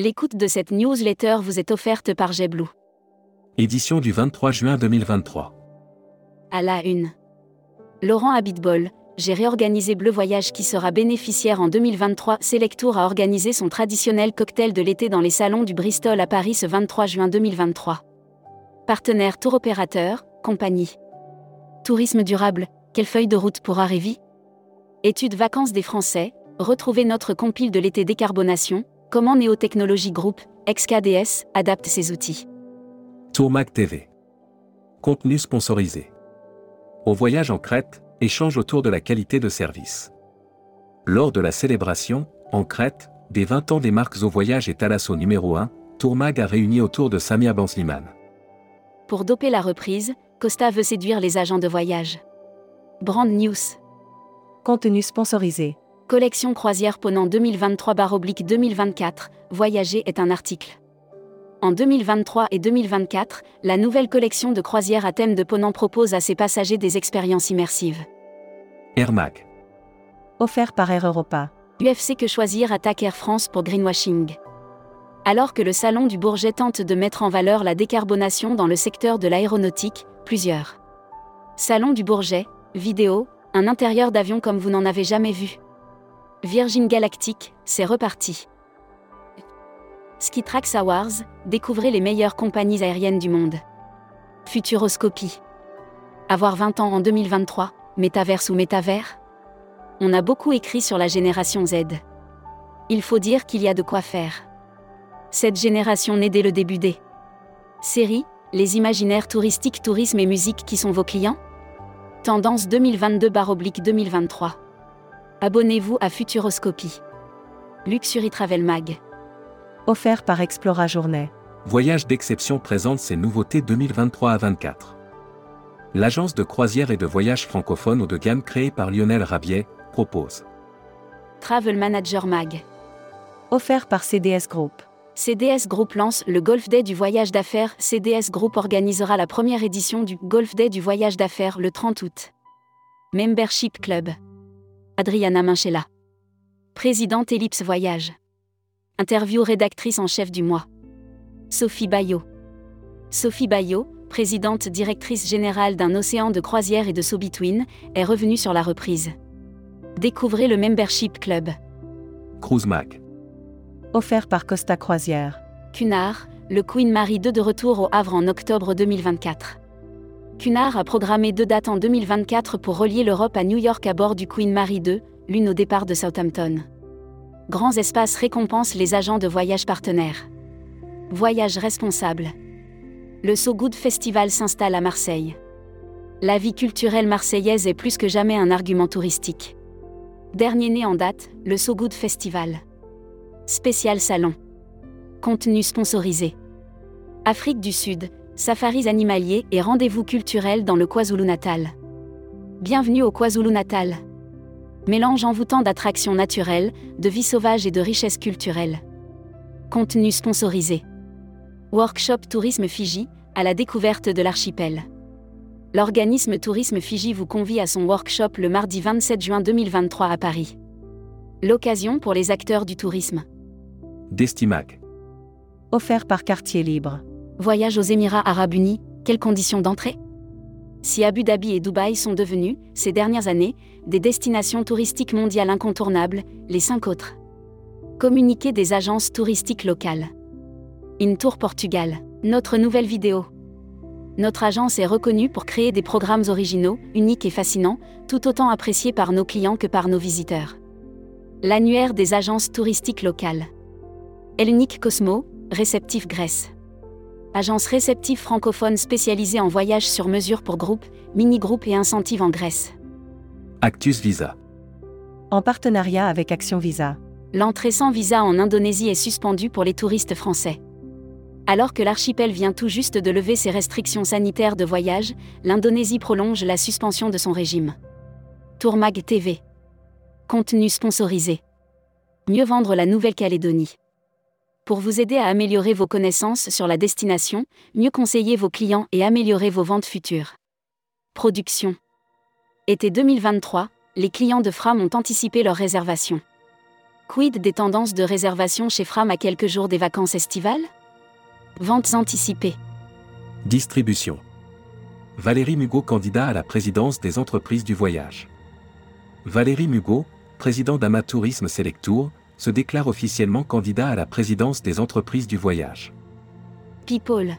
L'écoute de cette newsletter vous est offerte par JetBlue. Édition du 23 juin 2023. À la une. Laurent Habitbol, j'ai réorganisé Bleu Voyage qui sera bénéficiaire en 2023. Selectour a organisé son traditionnel cocktail de l'été dans les salons du Bristol à Paris ce 23 juin 2023. Partenaire tour opérateur, compagnie. Tourisme durable, quelle feuille de route pour arriver? Études vacances des Français, retrouvez notre compile de l'été décarbonation, comment Néotechnologie Group, ex-KDS, adapte ses outils? Tourmac TV. Contenu sponsorisé. Au voyage en Crète, échange autour de la qualité de service. Lors de la célébration, en Crète, des 20 ans des marques au voyage et Thalasso numéro 1, Tourmag a réuni autour de Samia Bansliman. Pour doper la reprise, Costa veut séduire les agents de voyage. Brand News. Contenu sponsorisé. Collection croisière Ponant 2023-2024, Voyager est un article. En 2023 et 2024, la nouvelle collection de croisières à thème de Ponant propose à ses passagers des expériences immersives. Air Mag. Offert par Air Europa. UFC que choisir attaque Air France pour greenwashing. Alors que le Salon du Bourget tente de mettre en valeur la décarbonation dans le secteur de l'aéronautique, plusieurs. Salon du Bourget, vidéo, un intérieur d'avion comme vous n'en avez jamais vu. Virgin Galactic, c'est reparti. Skitrax Awards, découvrez les meilleures compagnies aériennes du monde. Futuroscopie. Avoir 20 ans en 2023, métaverse ou métavers? On a beaucoup écrit sur la génération Z. Il faut dire qu'il y a de quoi faire. Cette génération naît dès le début des séries, les imaginaires touristiques, tourisme et musique qui sont vos clients? Tendance 2022-2023. Abonnez-vous à Futuroscopie. Luxury Travel Mag offert par Explora Journée. Voyage d'exception présente ses nouveautés 2023 à 24. L'agence de croisière et de voyage francophone haut de gamme créée par Lionel Rabiet propose. Travel Manager Mag. Offert par CDS Group. CDS Group lance le Golf Day du voyage d'affaires. CDS Group organisera la première édition du Golf Day du voyage d'affaires le 30 août. Membership Club. Adriana Minchella. Présidente Ellipse Voyage. Interview rédactrice en chef du mois. Sophie Bayot. Sophie Bayot, présidente directrice générale d'un océan de croisière et de so-between, est revenue sur la reprise. Découvrez le Membership Club. Cruise Mag. Offert par Costa Croisière. Cunard, le Queen Mary 2 de retour au Havre en octobre 2024. Cunard a programmé deux dates en 2024 pour relier l'Europe à New York à bord du Queen Mary 2, l'une au départ de Southampton. Grands Espaces récompense les agents de voyage partenaires. Voyage responsable. Le So Good Festival s'installe à Marseille. La vie culturelle marseillaise est plus que jamais un argument touristique. Dernier né en date, le So Good Festival. Spécial salon. Contenu sponsorisé. Afrique du Sud, safaris animaliers et rendez-vous culturels dans le KwaZulu-Natal. Bienvenue au KwaZulu-Natal mélange envoûtant d'attractions naturelles, de vie sauvage et de richesse culturelle. Contenu sponsorisé. Workshop Tourisme Fiji, à la découverte de l'archipel. L'organisme Tourisme Fiji vous convie à son workshop le mardi 27 juin 2023 à Paris. L'occasion pour les acteurs du tourisme. Destimac. Offert par Quartier Libre. Voyage aux Émirats Arabes Unis, quelles conditions d'entrée? Si Abu Dhabi et Dubaï sont devenus, ces dernières années, des destinations touristiques mondiales incontournables, les cinq autres. Communiquer des agences touristiques locales. InTour Portugal. Notre nouvelle vidéo. Notre agence est reconnue pour créer des programmes originaux, uniques et fascinants, tout autant appréciés par nos clients que par nos visiteurs. L'annuaire des agences touristiques locales. Elnic Cosmo, réceptif Grèce agence réceptive francophone spécialisée en voyages sur mesure pour groupes, mini-groupes et incentives en Grèce. Actus Visa. En partenariat avec Action Visa. L'entrée sans visa en Indonésie est suspendue pour les touristes français. Alors que l'archipel vient tout juste de lever ses restrictions sanitaires de voyage, l'Indonésie prolonge la suspension de son régime. Tourmag TV. Contenu sponsorisé. Mieux vendre la Nouvelle-Calédonie pour vous aider à améliorer vos connaissances sur la destination, mieux conseiller vos clients et améliorer vos ventes futures. Production. Été 2023, les clients de Fram ont anticipé leur réservation. Quid des tendances de réservation chez Fram à quelques jours des vacances estivales? Ventes anticipées. Distribution. Valérie Mugot candidat à la présidence des entreprises du voyage. Valérie Mugot, président d'Amatourisme Selectour, se déclare officiellement candidat à la présidence des entreprises du voyage. People.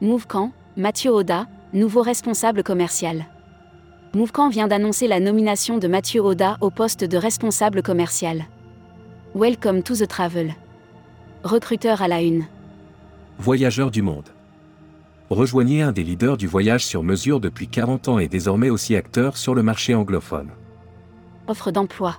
Mouvecamp, Mathieu Oda, nouveau responsable commercial. Mouvecamp vient d'annoncer la nomination de Mathieu Oda au poste de responsable commercial. Welcome to the travel. Recruteur à la une. Voyageurs du monde. Rejoignez un des leaders du voyage sur mesure depuis 40 ans et désormais aussi acteur sur le marché anglophone. Offre d'emploi.